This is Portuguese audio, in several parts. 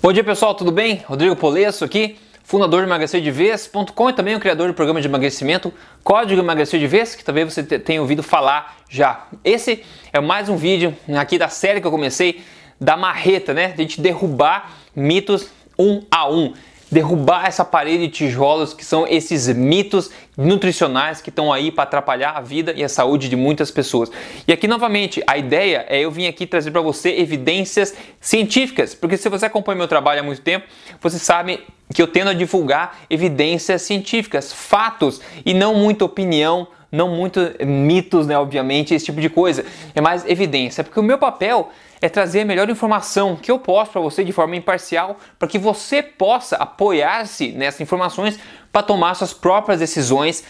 Bom dia pessoal, tudo bem? Rodrigo Polesso aqui, fundador de emagrecerdevez.com e também o criador do programa de emagrecimento Código Emagrecer de Vez, que talvez você tenha ouvido falar já. Esse é mais um vídeo aqui da série que eu comecei da marreta, né? De a gente derrubar mitos um a um derrubar essa parede de tijolos que são esses mitos nutricionais que estão aí para atrapalhar a vida e a saúde de muitas pessoas. E aqui novamente, a ideia é eu vim aqui trazer para você evidências científicas, porque se você acompanha meu trabalho há muito tempo, você sabe que eu tendo a divulgar evidências científicas, fatos e não muita opinião não muito mitos, né, obviamente, esse tipo de coisa. É mais evidência, porque o meu papel é trazer a melhor informação que eu posso para você de forma imparcial, para que você possa apoiar-se nessas informações para tomar suas próprias decisões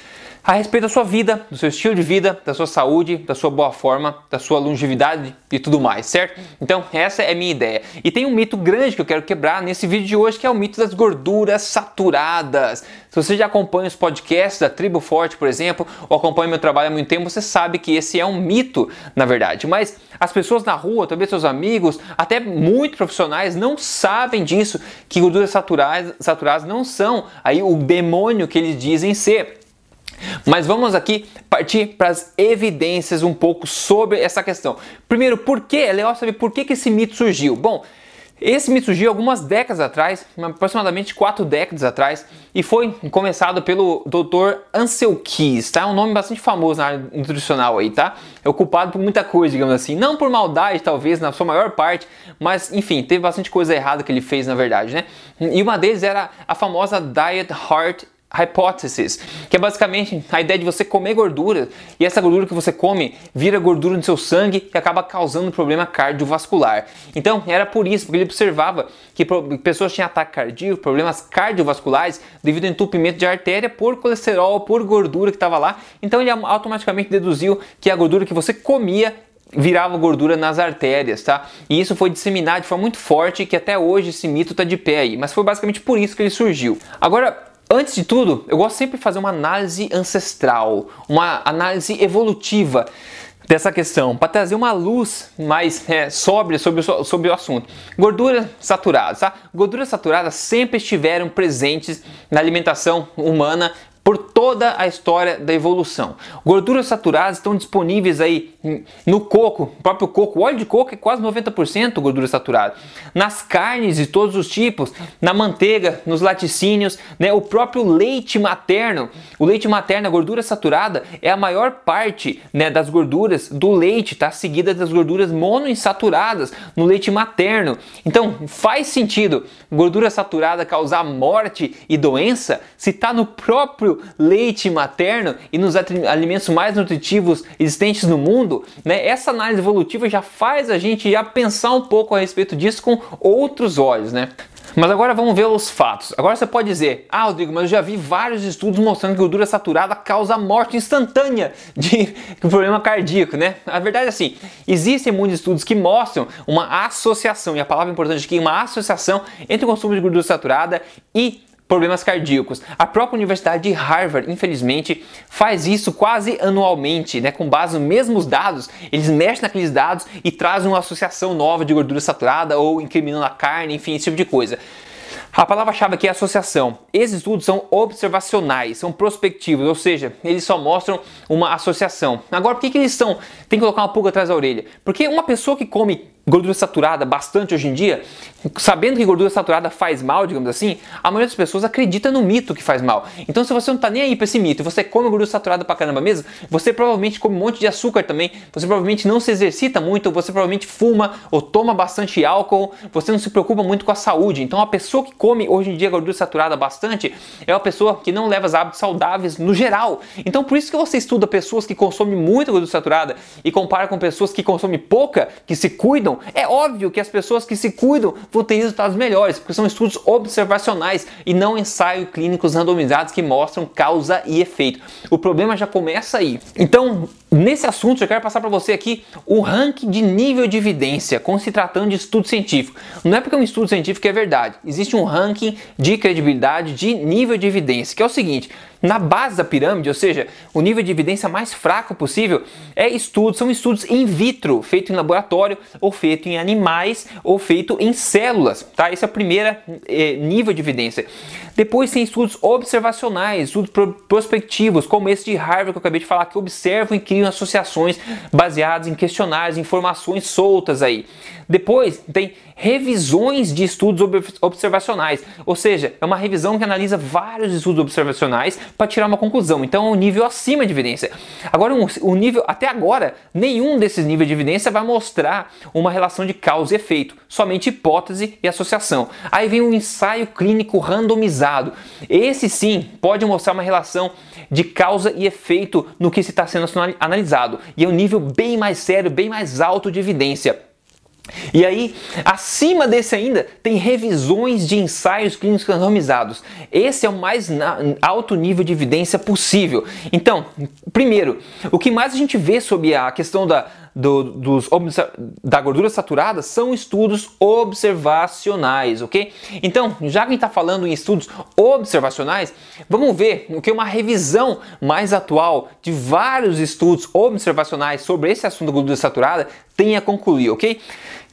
a respeito da sua vida, do seu estilo de vida, da sua saúde, da sua boa forma, da sua longevidade e tudo mais, certo? Então, essa é a minha ideia. E tem um mito grande que eu quero quebrar nesse vídeo de hoje, que é o mito das gorduras saturadas. Se você já acompanha os podcasts da Tribo Forte, por exemplo, ou acompanha meu trabalho há muito tempo, você sabe que esse é um mito, na verdade. Mas as pessoas na rua, talvez amigos, até muito profissionais, não sabem disso, que gorduras saturadas, saturadas não são aí o demônio que eles dizem ser. Mas vamos aqui partir para as evidências um pouco sobre essa questão. Primeiro, por que? É legal saber por que, que esse mito surgiu. Bom, esse mito surgiu algumas décadas atrás, aproximadamente quatro décadas atrás, e foi começado pelo Dr. Ansel Keys, tá? É um nome bastante famoso na área nutricional aí, tá? É ocupado por muita coisa, digamos assim. Não por maldade, talvez, na sua maior parte, mas enfim, teve bastante coisa errada que ele fez, na verdade, né? E uma deles era a famosa Diet Heart Hypothesis, que é basicamente a ideia de você comer gordura e essa gordura que você come vira gordura no seu sangue e acaba causando problema cardiovascular. Então era por isso, porque ele observava que pessoas tinham ataque cardíaco, problemas cardiovasculares devido ao entupimento de artéria por colesterol, por gordura que estava lá. Então ele automaticamente deduziu que a gordura que você comia virava gordura nas artérias, tá? E isso foi disseminado de forma muito forte que até hoje esse mito está de pé aí. Mas foi basicamente por isso que ele surgiu. Agora, Antes de tudo, eu gosto sempre de fazer uma análise ancestral, uma análise evolutiva dessa questão, para trazer uma luz mais é, sóbria sobre o, sobre o assunto. Gorduras saturadas, tá? Gorduras saturadas sempre estiveram presentes na alimentação humana por toda a história da evolução. Gorduras saturadas estão disponíveis aí no coco, próprio coco, o óleo de coco é quase 90% gordura saturada. Nas carnes de todos os tipos, na manteiga, nos laticínios, né, o próprio leite materno. O leite materno, a gordura saturada, é a maior parte né, das gorduras do leite, tá? Seguida das gorduras monoinsaturadas no leite materno. Então, faz sentido gordura saturada causar morte e doença se está no próprio leite materno e nos alimentos mais nutritivos existentes no mundo, né, essa análise evolutiva já faz a gente já pensar um pouco a respeito disso com outros olhos, né? Mas agora vamos ver os fatos. Agora você pode dizer, ah, Rodrigo, mas eu já vi vários estudos mostrando que gordura saturada causa morte instantânea de problema cardíaco, né? A verdade é assim, existem muitos estudos que mostram uma associação, e a palavra importante aqui, uma associação entre o consumo de gordura saturada e problemas cardíacos. A própria Universidade de Harvard, infelizmente, faz isso quase anualmente, né? com base nos mesmos dados. Eles mexem naqueles dados e trazem uma associação nova de gordura saturada ou incriminando a carne, enfim, esse tipo de coisa. A palavra-chave aqui é associação. Esses estudos são observacionais, são prospectivos, ou seja, eles só mostram uma associação. Agora, por que, que eles são? Tem que colocar uma pulga atrás da orelha. Porque uma pessoa que come gordura saturada bastante hoje em dia, sabendo que gordura saturada faz mal, digamos assim, a maioria das pessoas acredita no mito que faz mal. Então, se você não tá nem aí para esse mito, você come gordura saturada pra caramba mesmo, você provavelmente come um monte de açúcar também, você provavelmente não se exercita muito, você provavelmente fuma ou toma bastante álcool, você não se preocupa muito com a saúde. Então, a pessoa que come hoje em dia gordura saturada bastante é uma pessoa que não leva os hábitos saudáveis no geral. Então, por isso que você estuda pessoas que consomem muita gordura saturada e compara com pessoas que consomem pouca, que se cuidam é óbvio que as pessoas que se cuidam vão ter resultados melhores, porque são estudos observacionais e não ensaios clínicos randomizados que mostram causa e efeito. O problema já começa aí. Então, Nesse assunto, eu quero passar para você aqui o ranking de nível de evidência, como se tratando de estudo científico. Não é porque um estudo científico é verdade, existe um ranking de credibilidade de nível de evidência, que é o seguinte: na base da pirâmide, ou seja, o nível de evidência mais fraco possível, é estudos, são estudos in vitro, feito em laboratório, ou feito em animais, ou feito em células, tá? Esse é o primeiro eh, nível de evidência. Depois tem estudos observacionais, estudos prospectivos, como esse de Harvard que eu acabei de falar, que observam e criam associações baseadas em questionários, informações soltas aí. Depois tem revisões de estudos observacionais, ou seja, é uma revisão que analisa vários estudos observacionais para tirar uma conclusão. Então é um nível acima de evidência. Agora, um, o nível até agora, nenhum desses níveis de evidência vai mostrar uma relação de causa e efeito, somente hipótese e associação. Aí vem um ensaio clínico randomizado. Esse sim pode mostrar uma relação de causa e efeito no que está sendo analisado. E é um nível bem mais sério, bem mais alto de evidência. E aí, acima desse ainda, tem revisões de ensaios clínicos randomizados. Esse é o mais alto nível de evidência possível. Então, primeiro, o que mais a gente vê sobre a questão da, do, dos, da gordura saturada são estudos observacionais, ok? Então, já que a gente está falando em estudos observacionais, vamos ver o que uma revisão mais atual de vários estudos observacionais sobre esse assunto da gordura saturada tem a concluir, ok?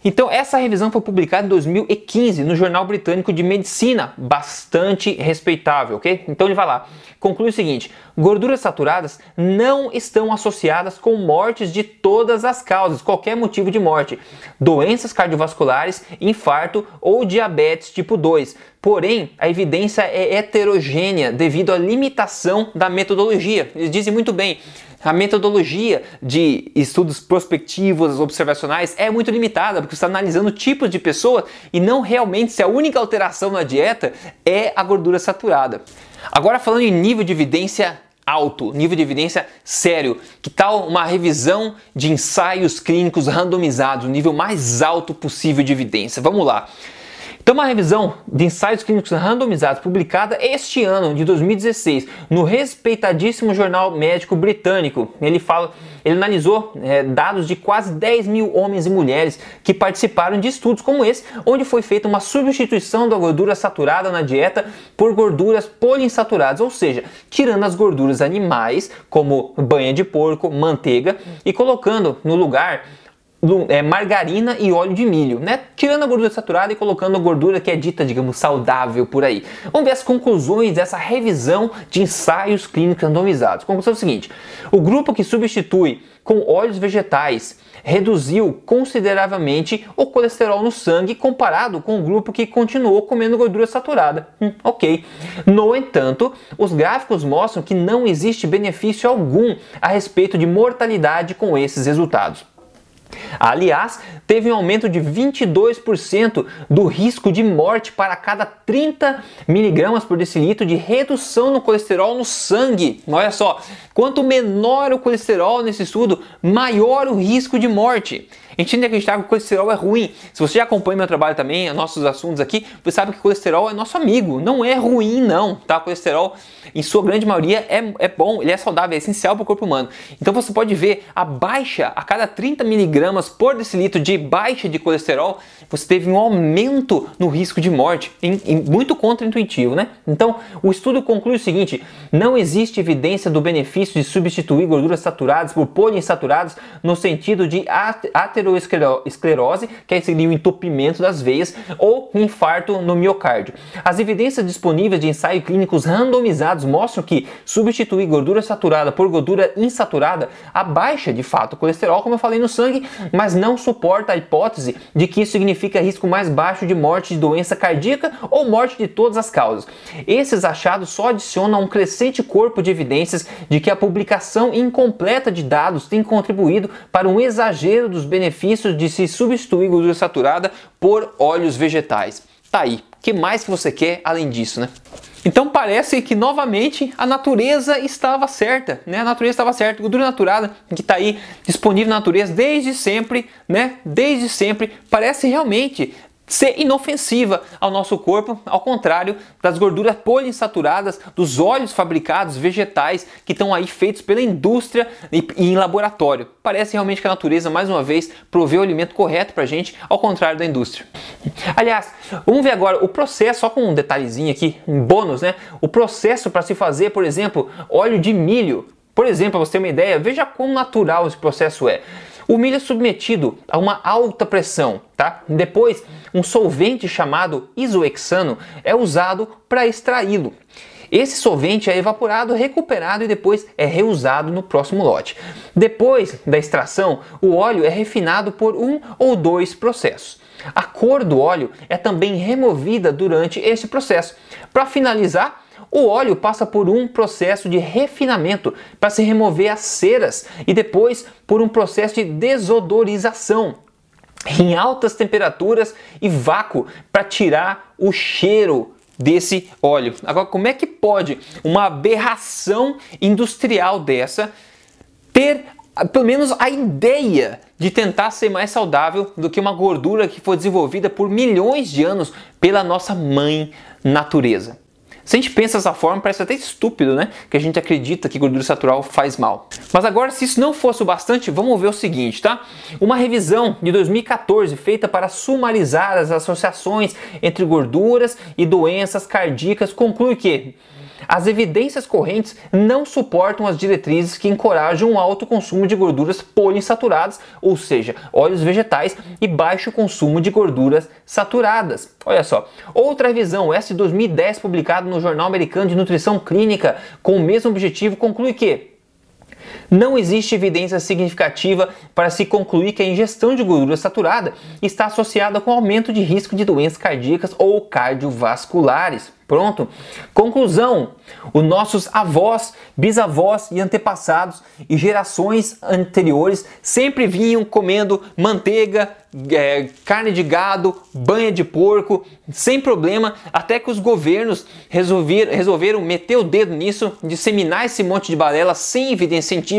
Então, essa revisão foi publicada em 2015 no Jornal Britânico de Medicina, bastante respeitável, ok? Então ele vai lá, conclui o seguinte: gorduras saturadas não estão associadas com mortes de todas as causas, qualquer motivo de morte, doenças cardiovasculares, infarto ou diabetes tipo 2. Porém, a evidência é heterogênea devido à limitação da metodologia. Eles dizem muito bem, a metodologia de estudos prospectivos, observacionais, é muito limitada, porque você está analisando tipos de pessoas e não realmente se a única alteração na dieta é a gordura saturada. Agora falando em nível de evidência alto, nível de evidência sério. Que tal uma revisão de ensaios clínicos randomizados, o nível mais alto possível de evidência? Vamos lá. Então, uma revisão de ensaios clínicos randomizados publicada este ano, de 2016, no respeitadíssimo jornal médico britânico. Ele fala, ele analisou é, dados de quase 10 mil homens e mulheres que participaram de estudos como esse, onde foi feita uma substituição da gordura saturada na dieta por gorduras poliinsaturadas, ou seja, tirando as gorduras animais, como banha de porco, manteiga, e colocando no lugar é, margarina e óleo de milho, né? Tirando a gordura saturada e colocando a gordura que é dita, digamos, saudável por aí. Vamos ver as conclusões dessa revisão de ensaios clínicos randomizados. Conclusão é o seguinte: o grupo que substitui com óleos vegetais reduziu consideravelmente o colesterol no sangue comparado com o grupo que continuou comendo gordura saturada. Hum, ok. No entanto, os gráficos mostram que não existe benefício algum a respeito de mortalidade com esses resultados. Aliás, teve um aumento de 22% do risco de morte para cada 30 miligramas por decilitro de redução no colesterol no sangue. Olha só, quanto menor o colesterol nesse estudo, maior o risco de morte. A gente tem que acreditar que o colesterol é ruim. Se você já acompanha meu trabalho também, nossos assuntos aqui, você sabe que colesterol é nosso amigo. Não é ruim, não. Tá? Colesterol, em sua grande maioria, é, é bom, ele é saudável, é essencial para o corpo humano. Então você pode ver a baixa a cada 30 miligramas por decilitro de baixa de colesterol, você teve um aumento no risco de morte, em, em, muito contraintuitivo, né? Então, o estudo conclui o seguinte: não existe evidência do benefício de substituir gorduras saturadas por poliinsaturados no sentido de ater aterosclerose, que seria o entupimento das veias, ou infarto no miocárdio. As evidências disponíveis de ensaios clínicos randomizados mostram que substituir gordura saturada por gordura insaturada abaixa de fato o colesterol, como eu falei no sangue, mas não suporta a hipótese de que isso significa risco mais baixo de morte de doença cardíaca ou morte de todas as causas. Esses achados só adicionam um crescente corpo de evidências de que a publicação incompleta de dados tem contribuído para um exagero dos benefícios benefícios de se substituir gordura saturada por óleos vegetais. Tá aí. O que mais que você quer além disso, né? Então parece que novamente a natureza estava certa, né? A natureza estava certa, gordura naturada que está aí disponível na natureza desde sempre, né? Desde sempre, parece realmente ser inofensiva ao nosso corpo, ao contrário das gorduras poliinsaturadas dos óleos fabricados vegetais que estão aí feitos pela indústria e em laboratório. Parece realmente que a natureza, mais uma vez, proveu o alimento correto para a gente, ao contrário da indústria. Aliás, vamos ver agora o processo, só com um detalhezinho aqui, um bônus, né? O processo para se fazer, por exemplo, óleo de milho. Por exemplo, para você ter uma ideia, veja quão natural esse processo é. O milho é submetido a uma alta pressão, tá? Depois, um solvente chamado isoexano é usado para extraí-lo. Esse solvente é evaporado, recuperado e depois é reusado no próximo lote. Depois da extração, o óleo é refinado por um ou dois processos. A cor do óleo é também removida durante esse processo. Para finalizar, o óleo passa por um processo de refinamento para se remover as ceras e depois por um processo de desodorização em altas temperaturas e vácuo para tirar o cheiro desse óleo. Agora, como é que pode uma aberração industrial dessa ter pelo menos a ideia de tentar ser mais saudável do que uma gordura que foi desenvolvida por milhões de anos pela nossa mãe natureza? Se a gente pensa dessa forma, parece até estúpido, né? Que a gente acredita que gordura satural faz mal. Mas agora, se isso não fosse o bastante, vamos ver o seguinte, tá? Uma revisão de 2014 feita para sumarizar as associações entre gorduras e doenças cardíacas conclui que as evidências correntes não suportam as diretrizes que encorajam o alto consumo de gorduras poliinsaturadas, ou seja, óleos vegetais e baixo consumo de gorduras saturadas. Olha só, outra revisão, essa de 2010, publicada no Jornal Americano de Nutrição Clínica, com o mesmo objetivo, conclui que não existe evidência significativa para se concluir que a ingestão de gordura saturada está associada com aumento de risco de doenças cardíacas ou cardiovasculares. Pronto. Conclusão: os nossos avós, bisavós e antepassados e gerações anteriores sempre vinham comendo manteiga, é, carne de gado, banha de porco, sem problema, até que os governos resolver, resolveram meter o dedo nisso, disseminar esse monte de balela sem evidência científica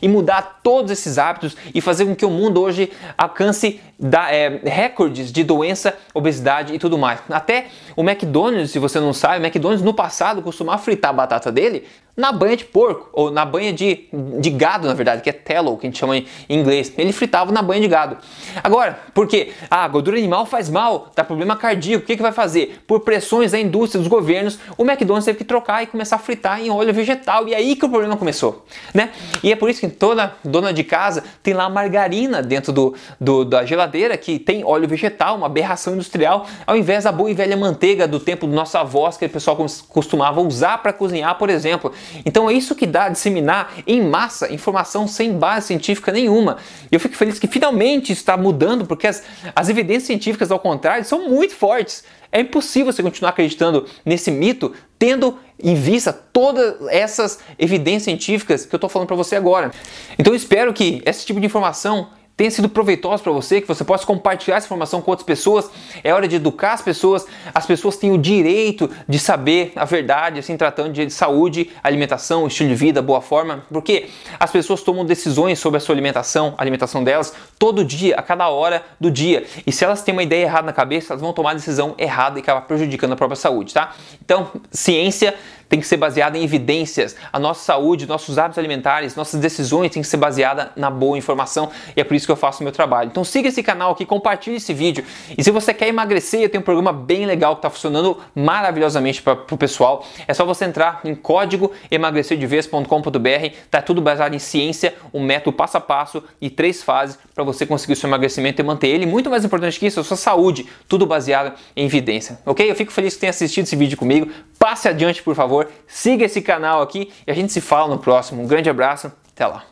e mudar todos esses hábitos e fazer com que o mundo hoje alcance da, é, recordes de doença, obesidade e tudo mais. Até o McDonald's, se você não sabe, o McDonald's no passado costumava fritar a batata dele na banha de porco, ou na banha de, de gado, na verdade, que é tallow, que a gente chama em inglês. Ele fritava na banha de gado. Agora, por quê? Ah, gordura animal faz mal, dá problema cardíaco, o que, que vai fazer? Por pressões da indústria, dos governos, o McDonald's teve que trocar e começar a fritar em óleo vegetal, e aí que o problema começou, né? E é por isso que toda dona de casa tem lá margarina dentro do, do da geladeira, que tem óleo vegetal, uma aberração industrial, ao invés da boa e velha manteiga do tempo dos nossos avós, que o pessoal costumava usar para cozinhar, por exemplo. Então é isso que dá disseminar em massa informação sem base científica nenhuma. E eu fico feliz que finalmente está mudando, porque as, as evidências científicas, ao contrário, são muito fortes. É impossível você continuar acreditando nesse mito, tendo em vista todas essas evidências científicas que eu estou falando para você agora. Então eu espero que esse tipo de informação tenha sido proveitoso para você, que você possa compartilhar essa informação com outras pessoas. É hora de educar as pessoas. As pessoas têm o direito de saber a verdade, assim, tratando de saúde, alimentação, estilo de vida, boa forma, porque as pessoas tomam decisões sobre a sua alimentação, a alimentação delas, todo dia, a cada hora do dia. E se elas têm uma ideia errada na cabeça, elas vão tomar a decisão errada e acabar prejudicando a própria saúde, tá? Então, ciência tem que ser baseada em evidências. A nossa saúde, nossos hábitos alimentares, nossas decisões têm que ser baseada na boa informação e é por isso que eu faço o meu trabalho. Então siga esse canal aqui, compartilhe esse vídeo. E se você quer emagrecer, eu tenho um programa bem legal que está funcionando maravilhosamente para o pessoal. É só você entrar em código emagrecerdevez.com.br. Tá tudo baseado em ciência, um método passo a passo e três fases para você conseguir o seu emagrecimento e manter ele. Muito mais importante que isso, a sua saúde, tudo baseado em evidência. Ok? Eu fico feliz que tenha assistido esse vídeo comigo. Passe adiante, por favor, siga esse canal aqui e a gente se fala no próximo. Um grande abraço, até lá.